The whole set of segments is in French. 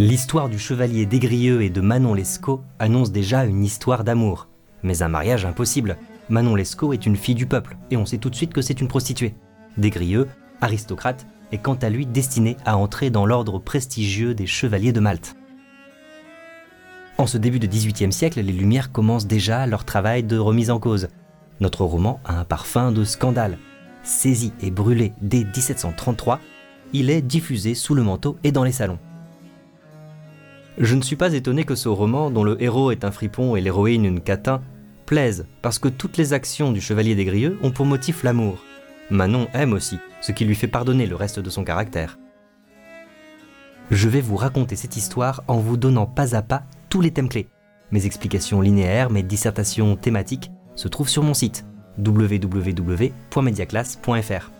L'histoire du chevalier d'Aigrieux et de Manon Lescaut annonce déjà une histoire d'amour. Mais un mariage impossible. Manon Lescaut est une fille du peuple, et on sait tout de suite que c'est une prostituée. D'Aigrieux, aristocrate, est quant à lui destiné à entrer dans l'ordre prestigieux des chevaliers de Malte. En ce début de XVIIIe siècle, les Lumières commencent déjà leur travail de remise en cause. Notre roman a un parfum de scandale. Saisi et brûlé dès 1733, il est diffusé sous le manteau et dans les salons. Je ne suis pas étonné que ce roman, dont le héros est un fripon et l'héroïne une catin, plaise, parce que toutes les actions du chevalier des Grieux ont pour motif l'amour. Manon aime aussi, ce qui lui fait pardonner le reste de son caractère. Je vais vous raconter cette histoire en vous donnant pas à pas tous les thèmes clés. Mes explications linéaires, mes dissertations thématiques se trouvent sur mon site www.mediaclass.fr.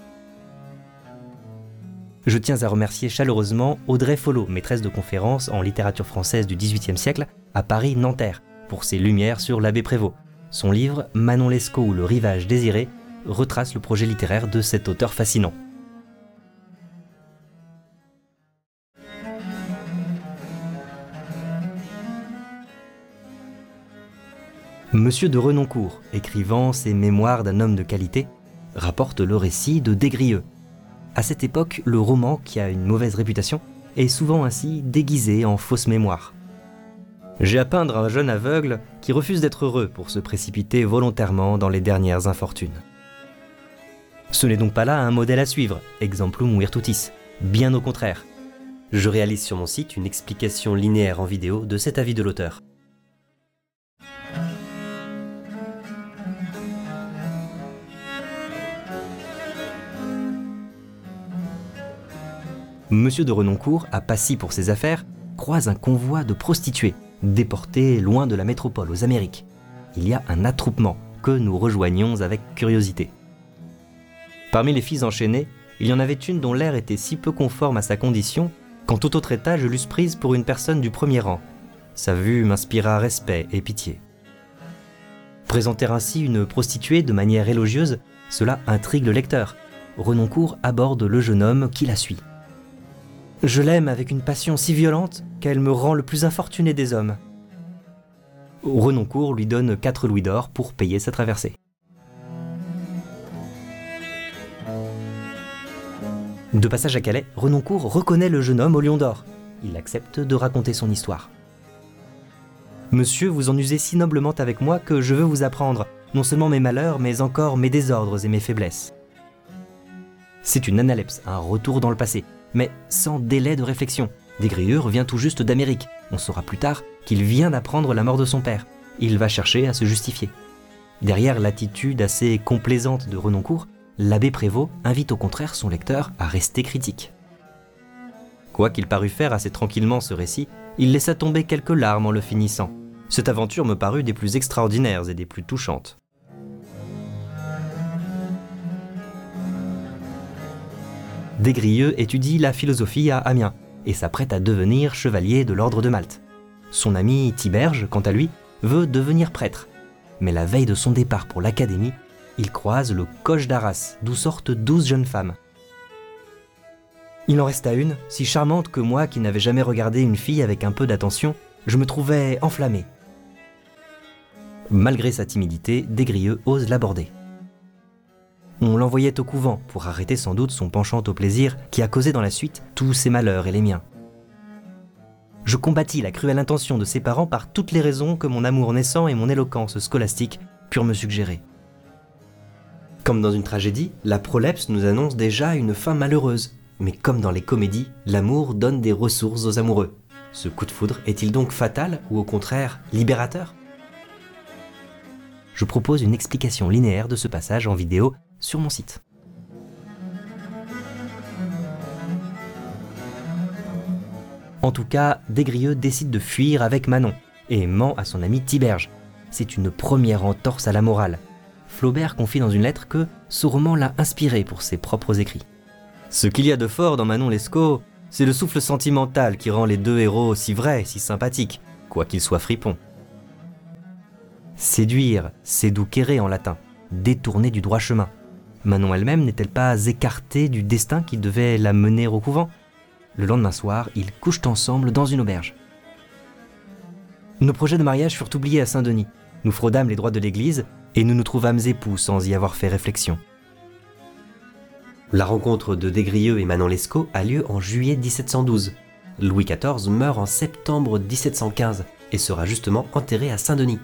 Je tiens à remercier chaleureusement Audrey Follo, maîtresse de conférence en littérature française du XVIIIe siècle à Paris-Nanterre, pour ses lumières sur l'abbé Prévost. Son livre Manon Lescaut ou le rivage désiré retrace le projet littéraire de cet auteur fascinant. Monsieur de Renoncourt, écrivant ses Mémoires d'un homme de qualité, rapporte le récit de Desgrieux, à cette époque, le roman, qui a une mauvaise réputation, est souvent ainsi déguisé en fausse mémoire. J'ai à peindre un jeune aveugle qui refuse d'être heureux pour se précipiter volontairement dans les dernières infortunes. Ce n'est donc pas là un modèle à suivre, exemplum virtutis, bien au contraire. Je réalise sur mon site une explication linéaire en vidéo de cet avis de l'auteur. Monsieur de Renoncourt, à Passy pour ses affaires, croise un convoi de prostituées, déportées loin de la métropole aux Amériques. Il y a un attroupement que nous rejoignons avec curiosité. Parmi les filles enchaînées, il y en avait une dont l'air était si peu conforme à sa condition qu'en tout autre état je l'eusse prise pour une personne du premier rang. Sa vue m'inspira respect et pitié. Présenter ainsi une prostituée de manière élogieuse, cela intrigue le lecteur. Renoncourt aborde le jeune homme qui la suit. Je l'aime avec une passion si violente qu'elle me rend le plus infortuné des hommes. Renoncourt lui donne 4 louis d'or pour payer sa traversée. De passage à Calais, Renoncourt reconnaît le jeune homme au lion d'or. Il accepte de raconter son histoire. Monsieur, vous en usez si noblement avec moi que je veux vous apprendre non seulement mes malheurs, mais encore mes désordres et mes faiblesses. C'est une analepse, un retour dans le passé, mais sans délai de réflexion. Desgrieux revient tout juste d'Amérique. On saura plus tard qu'il vient d'apprendre la mort de son père. Il va chercher à se justifier. Derrière l'attitude assez complaisante de Renoncourt, l'abbé Prévost invite au contraire son lecteur à rester critique. Quoi qu'il parût faire assez tranquillement ce récit, il laissa tomber quelques larmes en le finissant. Cette aventure me parut des plus extraordinaires et des plus touchantes. Desgrieux étudie la philosophie à Amiens et s'apprête à devenir chevalier de l'ordre de Malte. Son ami Tiberge, quant à lui, veut devenir prêtre. Mais la veille de son départ pour l'académie, il croise le coche d'Arras, d'où sortent douze jeunes femmes. Il en resta une, si charmante que moi qui n'avais jamais regardé une fille avec un peu d'attention, je me trouvais enflammé. Malgré sa timidité, Desgrieux ose l'aborder. On l'envoyait au couvent pour arrêter sans doute son penchant au plaisir qui a causé dans la suite tous ses malheurs et les miens. Je combattis la cruelle intention de ses parents par toutes les raisons que mon amour naissant et mon éloquence scolastique purent me suggérer. Comme dans une tragédie, la prolepse nous annonce déjà une fin malheureuse. Mais comme dans les comédies, l'amour donne des ressources aux amoureux. Ce coup de foudre est-il donc fatal ou au contraire libérateur? Je propose une explication linéaire de ce passage en vidéo sur mon site. En tout cas, Desgrieux décide de fuir avec Manon et ment à son ami Tiberge. C'est une première entorse à la morale. Flaubert confie dans une lettre que ce roman l'a inspiré pour ses propres écrits. Ce qu'il y a de fort dans Manon Lescaut, c'est le souffle sentimental qui rend les deux héros si vrais, si sympathiques, quoiqu'ils soient fripons. Séduire, c'est en latin, détourner du droit chemin. Manon elle-même n'est-elle pas écartée du destin qui devait la mener au couvent? Le lendemain soir, ils couchent ensemble dans une auberge. Nos projets de mariage furent oubliés à Saint-Denis. Nous fraudâmes les droits de l'Église et nous nous trouvâmes époux sans y avoir fait réflexion. La rencontre de Desgrieux et Manon Lescaut a lieu en juillet 1712. Louis XIV meurt en septembre 1715 et sera justement enterré à Saint-Denis.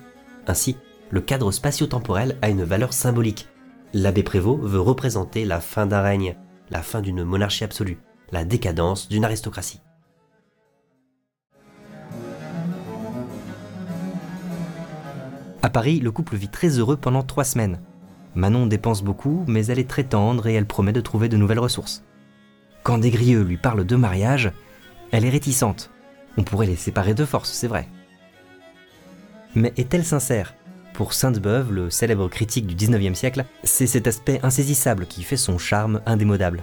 Ainsi, le cadre spatio-temporel a une valeur symbolique. L'abbé Prévost veut représenter la fin d'un règne, la fin d'une monarchie absolue, la décadence d'une aristocratie. À Paris, le couple vit très heureux pendant trois semaines. Manon dépense beaucoup, mais elle est très tendre et elle promet de trouver de nouvelles ressources. Quand Desgrieux lui parle de mariage, elle est réticente. On pourrait les séparer de force, c'est vrai. Mais est-elle sincère? Pour Sainte-Beuve, le célèbre critique du 19e siècle, c'est cet aspect insaisissable qui fait son charme indémodable.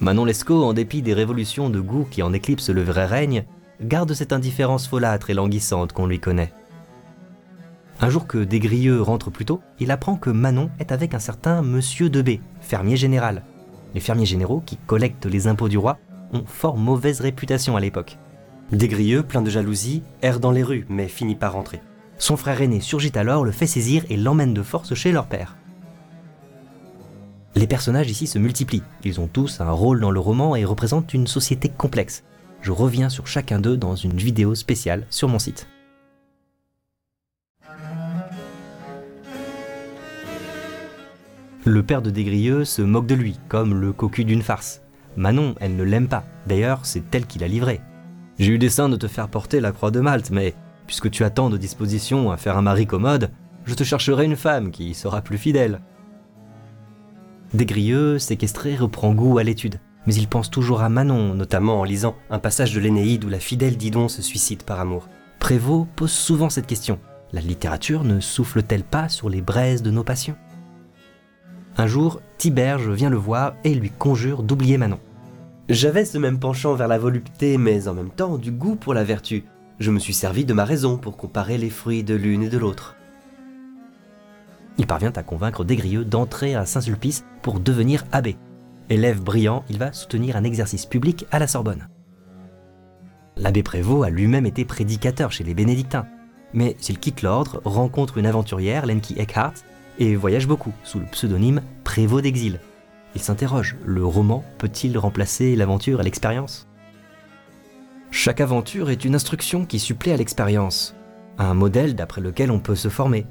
Manon Lescaut, en dépit des révolutions de goût qui en éclipsent le vrai règne, garde cette indifférence folâtre et languissante qu'on lui connaît. Un jour que Desgrieux rentre plus tôt, il apprend que Manon est avec un certain Monsieur Debé, fermier général. Les fermiers généraux, qui collectent les impôts du roi, ont fort mauvaise réputation à l'époque. Desgrieux, plein de jalousie, erre dans les rues, mais finit par rentrer. Son frère aîné surgit alors, le fait saisir et l'emmène de force chez leur père. Les personnages ici se multiplient, ils ont tous un rôle dans le roman et représentent une société complexe. Je reviens sur chacun d'eux dans une vidéo spéciale sur mon site. Le père de Desgrieux se moque de lui, comme le cocu d'une farce. Manon, elle ne l'aime pas. D'ailleurs, c'est elle qui l'a livré. J'ai eu dessein de te faire porter la croix de Malte, mais puisque tu attends de disposition à faire un mari commode, je te chercherai une femme qui sera plus fidèle. Desgrieux, séquestré, reprend goût à l'étude, mais il pense toujours à Manon, notamment en lisant un passage de l'Énéide où la fidèle Didon se suicide par amour. Prévost pose souvent cette question. La littérature ne souffle-t-elle pas sur les braises de nos passions? Un jour, Tiberge vient le voir et lui conjure d'oublier Manon. J'avais ce même penchant vers la volupté, mais en même temps du goût pour la vertu. Je me suis servi de ma raison pour comparer les fruits de l'une et de l'autre. Il parvient à convaincre Desgrieux d'entrer à Saint-Sulpice pour devenir abbé. Élève brillant, il va soutenir un exercice public à la Sorbonne. L'abbé Prévost a lui-même été prédicateur chez les bénédictins. Mais s'il quitte l'ordre, rencontre une aventurière, Lenki Eckhart, et voyage beaucoup sous le pseudonyme Prévost d'exil. Il s'interroge, le roman peut-il remplacer l'aventure et l'expérience? Chaque aventure est une instruction qui supplée à l'expérience, un modèle d'après lequel on peut se former.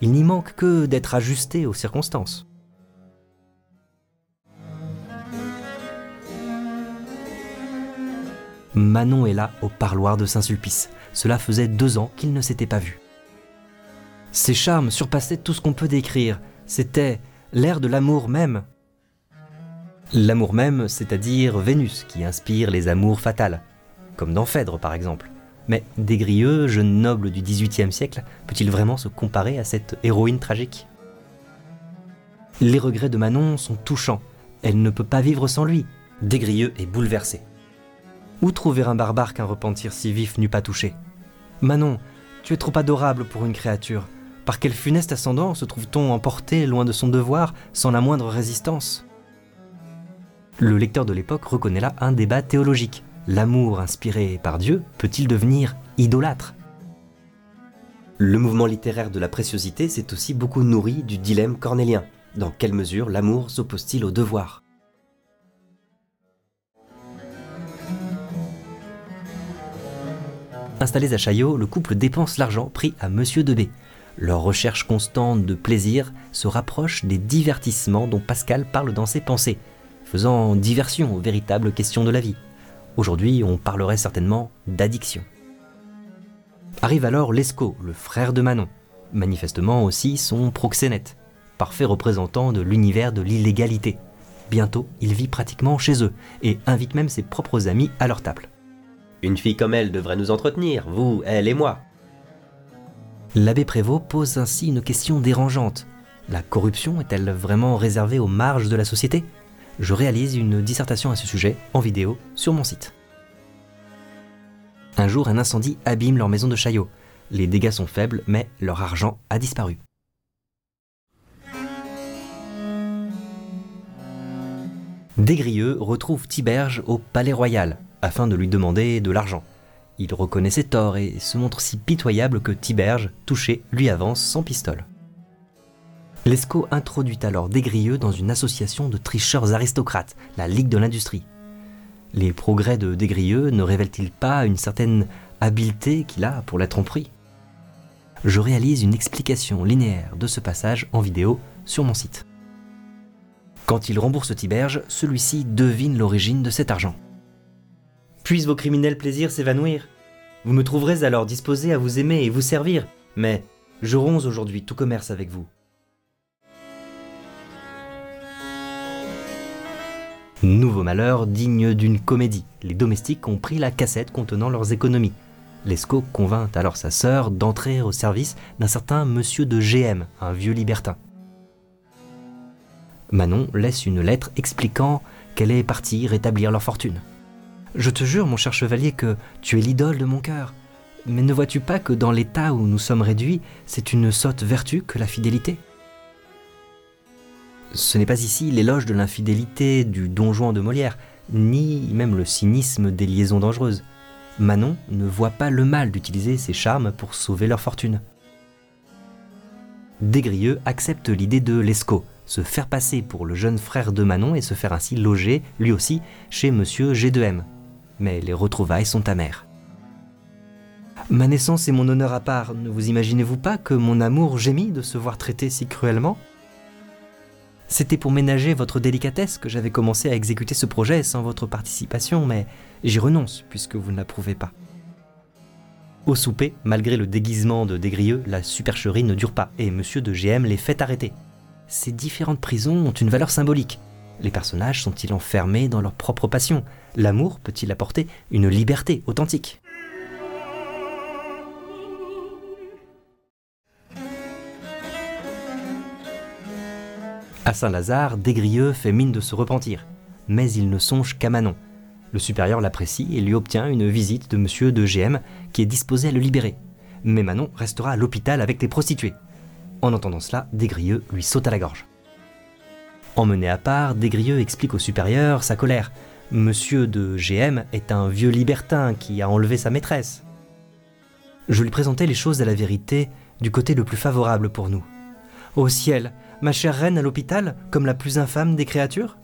Il n'y manque que d'être ajusté aux circonstances. Manon est là au parloir de Saint-Sulpice. Cela faisait deux ans qu'il ne s'était pas vu. Ses charmes surpassaient tout ce qu'on peut décrire. C'était l'air de l'amour même. L'amour même, c'est-à-dire Vénus, qui inspire les amours fatales, comme dans Phèdre par exemple. Mais Desgrieux, jeune noble du XVIIIe siècle, peut-il vraiment se comparer à cette héroïne tragique? Les regrets de Manon sont touchants. Elle ne peut pas vivre sans lui. Desgrieux est bouleversé. Où trouver un barbare qu'un repentir si vif n'eût pas touché? Manon, tu es trop adorable pour une créature. Par quel funeste ascendant se trouve-t-on emporté loin de son devoir, sans la moindre résistance? Le lecteur de l'époque reconnaît là un débat théologique. L'amour inspiré par Dieu peut-il devenir idolâtre? Le mouvement littéraire de la préciosité s'est aussi beaucoup nourri du dilemme cornélien. Dans quelle mesure l'amour s'oppose-t-il au devoir? Installés à Chaillot, le couple dépense l'argent pris à Monsieur Debé, leur recherche constante de plaisir se rapproche des divertissements dont Pascal parle dans ses pensées, faisant diversion aux véritables questions de la vie. Aujourd'hui, on parlerait certainement d'addiction. Arrive alors Lescaut, le frère de Manon, manifestement aussi son proxénète, parfait représentant de l'univers de l'illégalité. Bientôt, il vit pratiquement chez eux et invite même ses propres amis à leur table. Une fille comme elle devrait nous entretenir, vous, elle et moi, L'abbé Prévost pose ainsi une question dérangeante. La corruption est-elle vraiment réservée aux marges de la société? Je réalise une dissertation à ce sujet en vidéo sur mon site. Un jour, un incendie abîme leur maison de Chaillot. Les dégâts sont faibles, mais leur argent a disparu. Desgrieux retrouve Tiberge au Palais Royal. afin de lui demander de l'argent. Il reconnaît ses torts et se montre si pitoyable que Tiberge, touché, lui avance sans pistole. Lescaut introduit alors Desgrieux dans une association de tricheurs aristocrates, la Ligue de l'Industrie. Les progrès de Desgrieux ne révèlent-ils pas une certaine habileté qu'il a pour la tromperie Je réalise une explication linéaire de ce passage en vidéo sur mon site. Quand il rembourse Tiberge, celui-ci devine l'origine de cet argent. Puissent vos criminels plaisirs s'évanouir? Vous me trouverez alors disposé à vous aimer et vous servir, mais je ronge aujourd'hui tout commerce avec vous. Nouveau malheur digne d'une comédie. Les domestiques ont pris la cassette contenant leurs économies. Lescaut convainc alors sa sœur d'entrer au service d'un certain monsieur de GM, un vieux libertin. Manon laisse une lettre expliquant qu'elle est partie rétablir leur fortune. Je te jure, mon cher chevalier, que tu es l'idole de mon cœur. Mais ne vois-tu pas que dans l'état où nous sommes réduits, c'est une sotte vertu que la fidélité? Ce n'est pas ici l'éloge de l'infidélité du don Juan de Molière, ni même le cynisme des liaisons dangereuses. Manon ne voit pas le mal d'utiliser ses charmes pour sauver leur fortune. Desgrieux accepte l'idée de Lescaut, se faire passer pour le jeune frère de Manon et se faire ainsi loger, lui aussi, chez monsieur G2M. Mais les retrouvailles sont amères. Ma naissance est mon honneur à part, ne vous imaginez-vous pas que mon amour gémit de se voir traité si cruellement? C'était pour ménager votre délicatesse que j'avais commencé à exécuter ce projet sans votre participation, mais j'y renonce puisque vous ne l'approuvez pas. Au souper, malgré le déguisement de Desgrieux, la supercherie ne dure pas et monsieur de GM les fait arrêter ces différentes prisons ont une valeur symbolique. Les personnages sont-ils enfermés dans leur propre passion? L'amour peut-il apporter une liberté authentique? À Saint-Lazare, Desgrieux fait mine de se repentir, mais il ne songe qu'à Manon. Le supérieur l'apprécie et lui obtient une visite de monsieur de GM qui est disposé à le libérer. Mais Manon restera à l'hôpital avec les prostituées. En entendant cela, Desgrieux lui saute à la gorge. Emmené à part, Desgrieux explique au supérieur sa colère. Monsieur de GM est un vieux libertin qui a enlevé sa maîtresse. Je lui présentais les choses à la vérité du côté le plus favorable pour nous. Ô ciel, ma chère reine à l'hôpital, comme la plus infâme des créatures?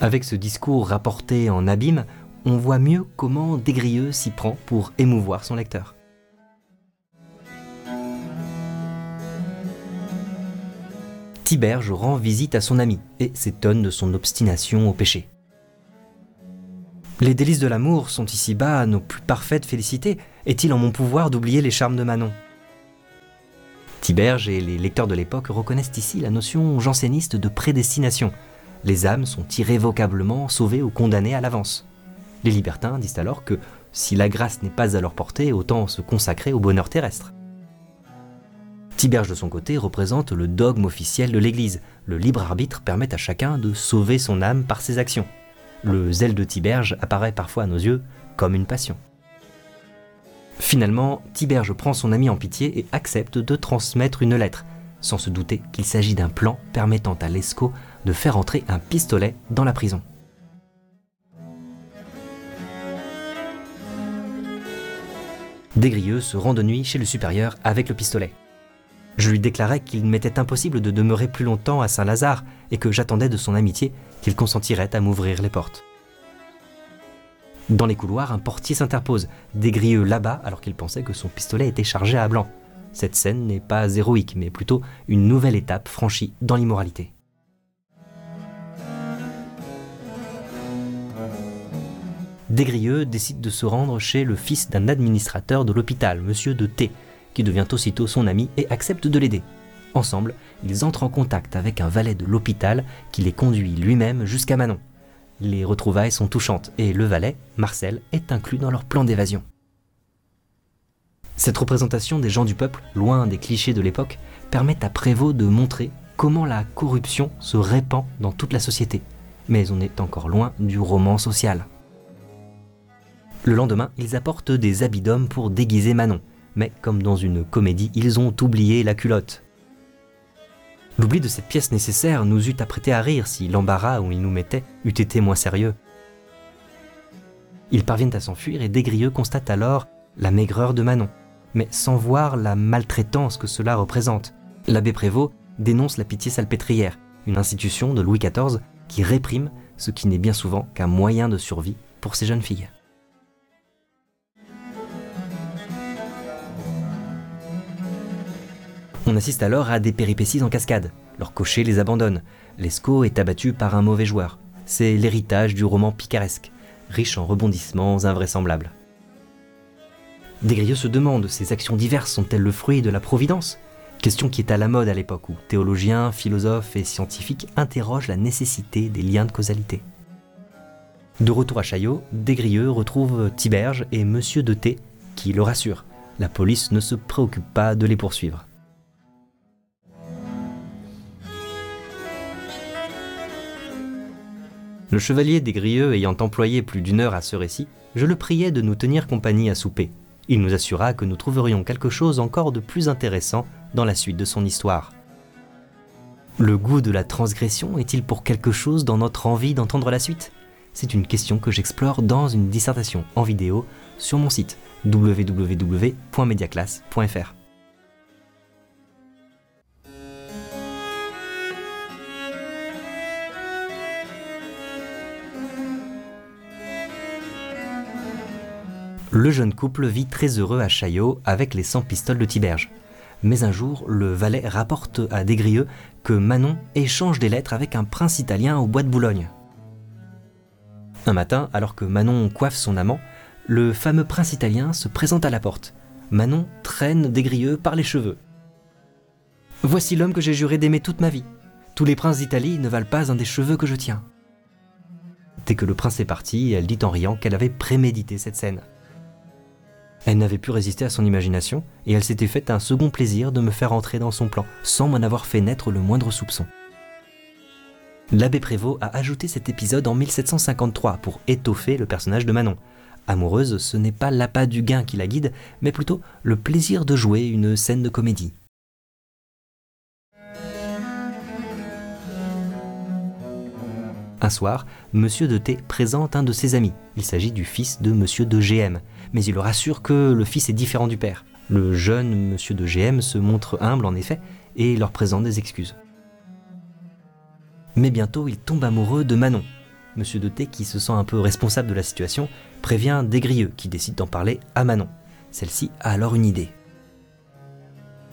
Avec ce discours rapporté en abîme, on voit mieux comment Desgrieux s'y prend pour émouvoir son lecteur. Tiberge rend visite à son ami et s'étonne de son obstination au péché. Les délices de l'amour sont ici-bas nos plus parfaites félicités. Est-il en mon pouvoir d'oublier les charmes de Manon? Tiberge et les lecteurs de l'époque reconnaissent ici la notion janséniste de prédestination. Les âmes sont irrévocablement sauvées ou condamnées à l'avance. Les libertins disent alors que si la grâce n'est pas à leur portée, autant se consacrer au bonheur terrestre. Tiberge de son côté représente le dogme officiel de l'Église. Le libre arbitre permet à chacun de sauver son âme par ses actions. Le zèle de Tiberge apparaît parfois à nos yeux comme une passion. Finalement, Tiberge prend son ami en pitié et accepte de transmettre une lettre, sans se douter qu'il s'agit d'un plan permettant à Lescaut de faire entrer un pistolet dans la prison. Desgrieux se rend de nuit chez le supérieur avec le pistolet. Je lui déclarai qu'il m'était impossible de demeurer plus longtemps à Saint-Lazare et que j'attendais de son amitié qu'il consentirait à m'ouvrir les portes. Dans les couloirs, un portier s'interpose, Desgrieux là-bas alors qu'il pensait que son pistolet était chargé à blanc. Cette scène n'est pas héroïque, mais plutôt une nouvelle étape franchie dans l'immoralité. Desgrieux décide de se rendre chez le fils d'un administrateur de l'hôpital, monsieur de T, qui devient aussitôt son ami et accepte de l'aider. Ensemble, ils entrent en contact avec un valet de l'hôpital qui les conduit lui-même jusqu'à Manon. Les retrouvailles sont touchantes et le valet, Marcel, est inclus dans leur plan d'évasion. Cette représentation des gens du peuple, loin des clichés de l'époque, permet à Prévost de montrer comment la corruption se répand dans toute la société. Mais on est encore loin du roman social. Le lendemain, ils apportent des habits d'homme pour déguiser Manon, mais comme dans une comédie, ils ont oublié la culotte. L'oubli de cette pièce nécessaire nous eût apprêté à rire si l'embarras où il nous mettait eût été moins sérieux. Ils parviennent à s'enfuir et Desgrieux constate alors la maigreur de Manon, mais sans voir la maltraitance que cela représente. L'abbé Prévost dénonce la pitié salpêtrière, une institution de Louis XIV qui réprime ce qui n'est bien souvent qu'un moyen de survie pour ces jeunes filles. On assiste alors à des péripéties en cascade. Leur cocher les abandonne. Lescaut est abattu par un mauvais joueur. C'est l'héritage du roman picaresque, riche en rebondissements invraisemblables. Desgrieux se demande ces actions diverses sont-elles le fruit de la providence? Question qui est à la mode à l'époque où théologiens, philosophes et scientifiques interrogent la nécessité des liens de causalité. De retour à Chaillot, Desgrieux retrouve Tiberge et Monsieur de T, qui le rassure. La police ne se préoccupe pas de les poursuivre. Le chevalier Desgrieux ayant employé plus d'une heure à ce récit, je le priais de nous tenir compagnie à souper. Il nous assura que nous trouverions quelque chose encore de plus intéressant dans la suite de son histoire. Le goût de la transgression est-il pour quelque chose dans notre envie d'entendre la suite? C'est une question que j'explore dans une dissertation en vidéo sur mon site www.mediaclass.fr. Le jeune couple vit très heureux à Chaillot avec les 100 pistoles de Tiberge. Mais un jour, le valet rapporte à Desgrieux que Manon échange des lettres avec un prince italien au bois de Boulogne. Un matin, alors que Manon coiffe son amant, le fameux prince italien se présente à la porte. Manon traîne Desgrieux par les cheveux. Voici l'homme que j'ai juré d'aimer toute ma vie. Tous les princes d'Italie ne valent pas un des cheveux que je tiens. Dès que le prince est parti, elle dit en riant qu'elle avait prémédité cette scène. Elle n'avait pu résister à son imagination, et elle s'était faite un second plaisir de me faire entrer dans son plan, sans m'en avoir fait naître le moindre soupçon. L'abbé Prévost a ajouté cet épisode en 1753 pour étoffer le personnage de Manon. Amoureuse, ce n'est pas l'appât du gain qui la guide, mais plutôt le plaisir de jouer une scène de comédie. Un soir, Monsieur de T présente un de ses amis. Il s'agit du fils de Monsieur de GM mais il le rassure que le fils est différent du père. Le jeune monsieur de GM se montre humble en effet et leur présente des excuses. Mais bientôt, il tombe amoureux de Manon. Monsieur de T, qui se sent un peu responsable de la situation, prévient Desgrieux, qui décide d'en parler à Manon. Celle-ci a alors une idée.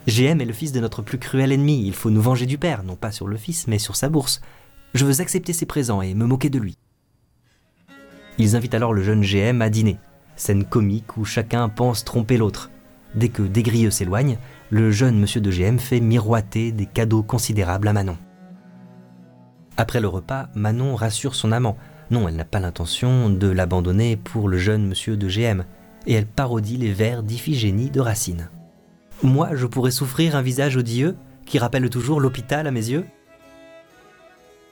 GM est le fils de notre plus cruel ennemi, il faut nous venger du père, non pas sur le fils, mais sur sa bourse. Je veux accepter ses présents et me moquer de lui. Ils invitent alors le jeune GM à dîner, scène comique où chacun pense tromper l'autre. Dès que Desgrieux s'éloigne, le jeune monsieur de GM fait miroiter des cadeaux considérables à Manon. Après le repas, Manon rassure son amant. Non, elle n'a pas l'intention de l'abandonner pour le jeune monsieur de GM, et elle parodie les vers d'Iphigénie de Racine. Moi, je pourrais souffrir un visage odieux qui rappelle toujours l'hôpital à mes yeux?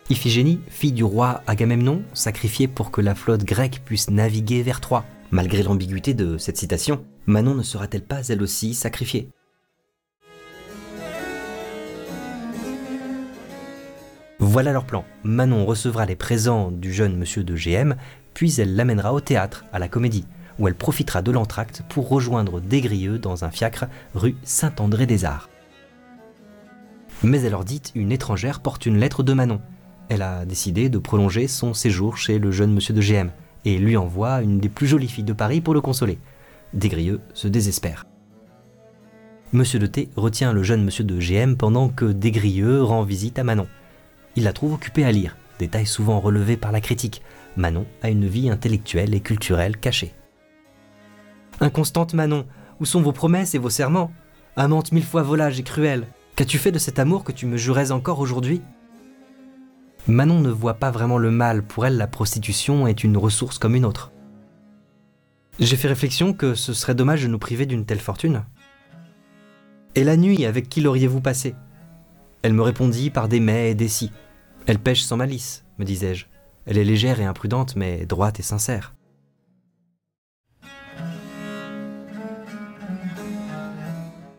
Iphigénie, fille du roi Agamemnon, sacrifiée pour que la flotte grecque puisse naviguer vers Troie. Malgré l'ambiguïté de cette citation, Manon ne sera-t-elle pas elle aussi sacrifiée? Voilà leur plan. Manon recevra les présents du jeune monsieur de GM, puis elle l'amènera au théâtre, à la comédie, où elle profitera de l'entracte pour rejoindre Desgrieux dans un fiacre rue Saint-André-des-Arts. Mais elle leur dit une étrangère porte une lettre de Manon. Elle a décidé de prolonger son séjour chez le jeune monsieur de GM et lui envoie une des plus jolies filles de Paris pour le consoler. Desgrieux se désespère. Monsieur de T retient le jeune monsieur de GM pendant que Desgrieux rend visite à Manon. Il la trouve occupée à lire, détail souvent relevé par la critique. Manon a une vie intellectuelle et culturelle cachée. Inconstante Manon, où sont vos promesses et vos serments? Amante mille fois volage et cruelle, qu'as-tu fait de cet amour que tu me jurais encore aujourd'hui? Manon ne voit pas vraiment le mal, pour elle la prostitution est une ressource comme une autre. J'ai fait réflexion que ce serait dommage de nous priver d'une telle fortune. Et la nuit, avec qui l'auriez-vous passé? Elle me répondit par des mais et des si. Elle pêche sans malice, me disais-je. Elle est légère et imprudente, mais droite et sincère.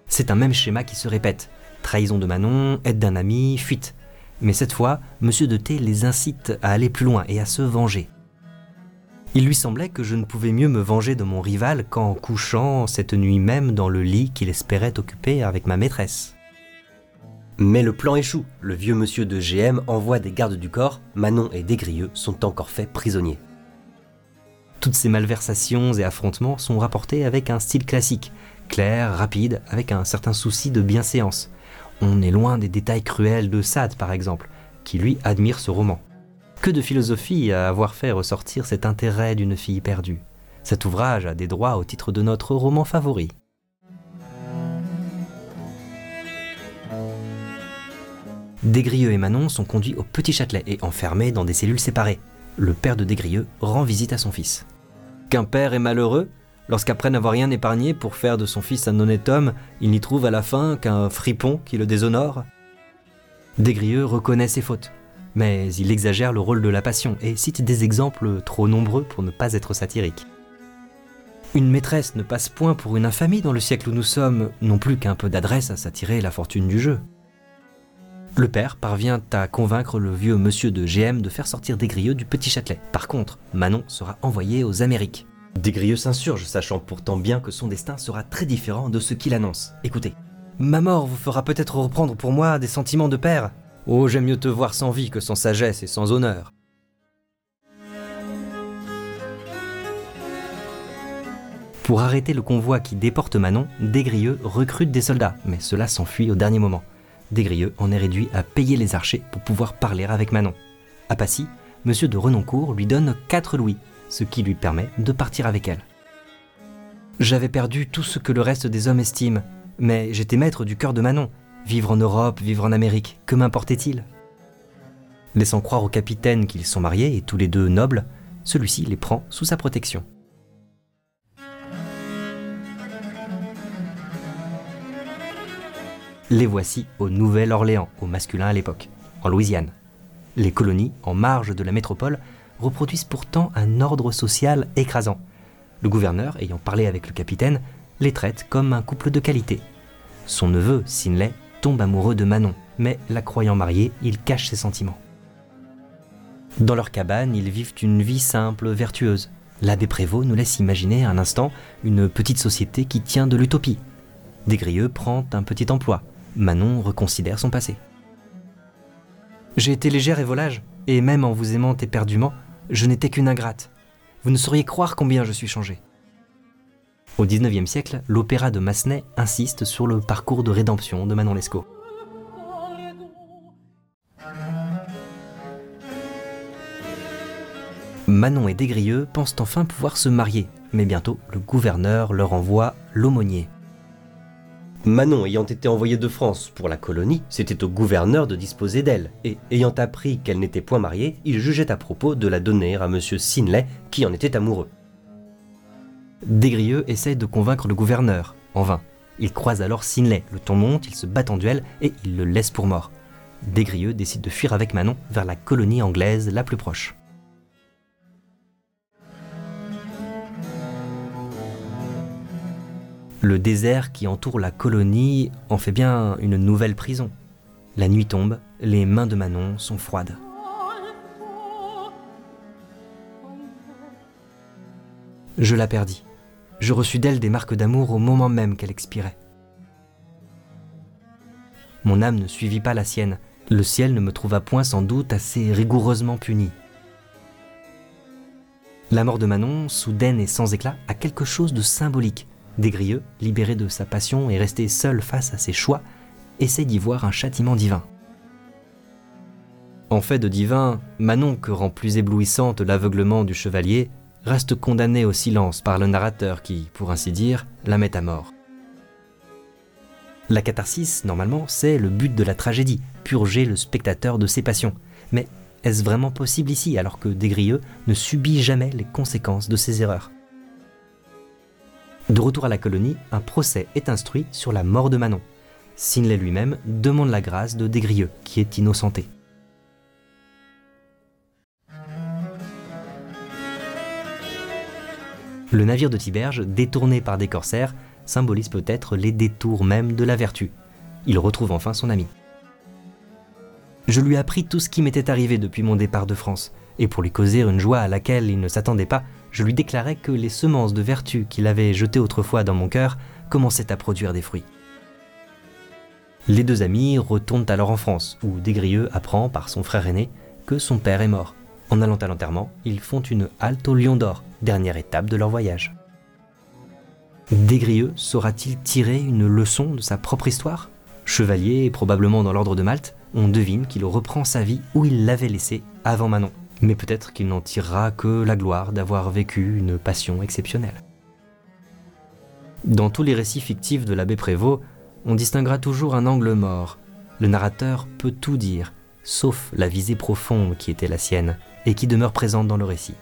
C'est un même schéma qui se répète. Trahison de Manon, aide d'un ami, fuite. Mais cette fois, Monsieur de T les incite à aller plus loin et à se venger. Il lui semblait que je ne pouvais mieux me venger de mon rival qu'en couchant cette nuit même dans le lit qu'il espérait occuper avec ma maîtresse. Mais le plan échoue. Le vieux monsieur de GM envoie des gardes du corps. Manon et Desgrieux sont encore faits prisonniers. Toutes ces malversations et affrontements sont rapportés avec un style classique, clair, rapide, avec un certain souci de bienséance. On est loin des détails cruels de Sade, par exemple, qui lui admire ce roman. Que de philosophie à avoir fait ressortir cet intérêt d'une fille perdue. Cet ouvrage a des droits au titre de notre roman favori. Desgrieux et Manon sont conduits au Petit Châtelet et enfermés dans des cellules séparées. Le père de Desgrieux rend visite à son fils. Qu'un père est malheureux? Lorsqu'après n'avoir rien épargné pour faire de son fils un honnête homme, il n'y trouve à la fin qu'un fripon qui le déshonore Desgrieux reconnaît ses fautes mais il exagère le rôle de la passion et cite des exemples trop nombreux pour ne pas être satirique. Une maîtresse ne passe point pour une infamie dans le siècle où nous sommes, non plus qu'un peu d'adresse à s'attirer la fortune du jeu. Le père parvient à convaincre le vieux monsieur de GM de faire sortir Desgrieux du Petit Châtelet. Par contre, Manon sera envoyée aux Amériques. Desgrieux s'insurge, sachant pourtant bien que son destin sera très différent de ce qu'il annonce. Écoutez, ma mort vous fera peut-être reprendre pour moi des sentiments de père, Oh, j'aime mieux te voir sans vie que sans sagesse et sans honneur. Pour arrêter le convoi qui déporte Manon, Desgrieux recrute des soldats, mais cela s'enfuit au dernier moment. Desgrieux en est réduit à payer les archers pour pouvoir parler avec Manon. À Passy, Monsieur de Renoncourt lui donne 4 louis, ce qui lui permet de partir avec elle. J'avais perdu tout ce que le reste des hommes estiment, mais j'étais maître du cœur de Manon, Vivre en Europe, vivre en Amérique, que m'importait-il? Laissant croire au capitaine qu'ils sont mariés et tous les deux nobles, celui-ci les prend sous sa protection. Les voici au Nouvel-Orléans, au masculin à l'époque, en Louisiane. Les colonies, en marge de la métropole, reproduisent pourtant un ordre social écrasant. Le gouverneur, ayant parlé avec le capitaine, les traite comme un couple de qualité. Son neveu, Sinley, tombe amoureux de Manon, mais la croyant mariée, il cache ses sentiments. Dans leur cabane, ils vivent une vie simple, vertueuse. L'abbé Prévost nous laisse imaginer un instant une petite société qui tient de l'utopie. Desgrieux prend un petit emploi. Manon reconsidère son passé. J'ai été légère et volage, et même en vous aimant éperdument, je n'étais qu'une ingrate. Vous ne sauriez croire combien je suis changée. Au XIXe siècle, l'opéra de Massenet insiste sur le parcours de rédemption de Manon Lescaut. Manon et Desgrieux pensent enfin pouvoir se marier, mais bientôt le gouverneur leur envoie l'aumônier. Manon ayant été envoyée de France pour la colonie, c'était au gouverneur de disposer d'elle, et ayant appris qu'elle n'était point mariée, il jugeait à propos de la donner à M. Sinley, qui en était amoureux. Desgrieux essaye de convaincre le gouverneur, en vain. Il croise alors Sinley, le ton monte, ils se battent en duel et il le laisse pour mort. Desgrieux décide de fuir avec Manon vers la colonie anglaise la plus proche. Le désert qui entoure la colonie en fait bien une nouvelle prison. La nuit tombe, les mains de Manon sont froides. Je la perdis je reçus d'elle des marques d'amour au moment même qu'elle expirait. Mon âme ne suivit pas la sienne, le ciel ne me trouva point sans doute assez rigoureusement puni. La mort de Manon, soudaine et sans éclat, a quelque chose de symbolique. Desgrieux, libéré de sa passion et resté seul face à ses choix, essaie d'y voir un châtiment divin. En fait de divin, Manon, que rend plus éblouissante l'aveuglement du chevalier, reste condamné au silence par le narrateur qui, pour ainsi dire, la met à mort. La catharsis, normalement, c'est le but de la tragédie, purger le spectateur de ses passions. Mais est-ce vraiment possible ici alors que Desgrieux ne subit jamais les conséquences de ses erreurs? De retour à la colonie, un procès est instruit sur la mort de Manon. Sinley lui-même demande la grâce de Desgrieux, qui est innocenté. Le navire de Tiberge, détourné par des corsaires, symbolise peut-être les détours même de la vertu. Il retrouve enfin son ami. Je lui appris tout ce qui m'était arrivé depuis mon départ de France, et pour lui causer une joie à laquelle il ne s'attendait pas, je lui déclarais que les semences de vertu qu'il avait jetées autrefois dans mon cœur commençaient à produire des fruits. Les deux amis retournent alors en France, où Desgrieux apprend par son frère aîné que son père est mort. En allant à l'enterrement, ils font une halte au Lion d'Or, dernière étape de leur voyage. Desgrieux saura-t-il tirer une leçon de sa propre histoire? Chevalier et probablement dans l'ordre de Malte, on devine qu'il reprend sa vie où il l'avait laissée avant Manon. Mais peut-être qu'il n'en tirera que la gloire d'avoir vécu une passion exceptionnelle. Dans tous les récits fictifs de l'abbé Prévost, on distinguera toujours un angle mort. Le narrateur peut tout dire, sauf la visée profonde qui était la sienne et qui demeure présente dans le récit.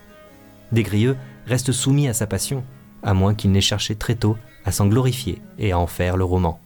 Desgrieux reste soumis à sa passion, à moins qu'il n'ait cherché très tôt à s'en glorifier et à en faire le roman.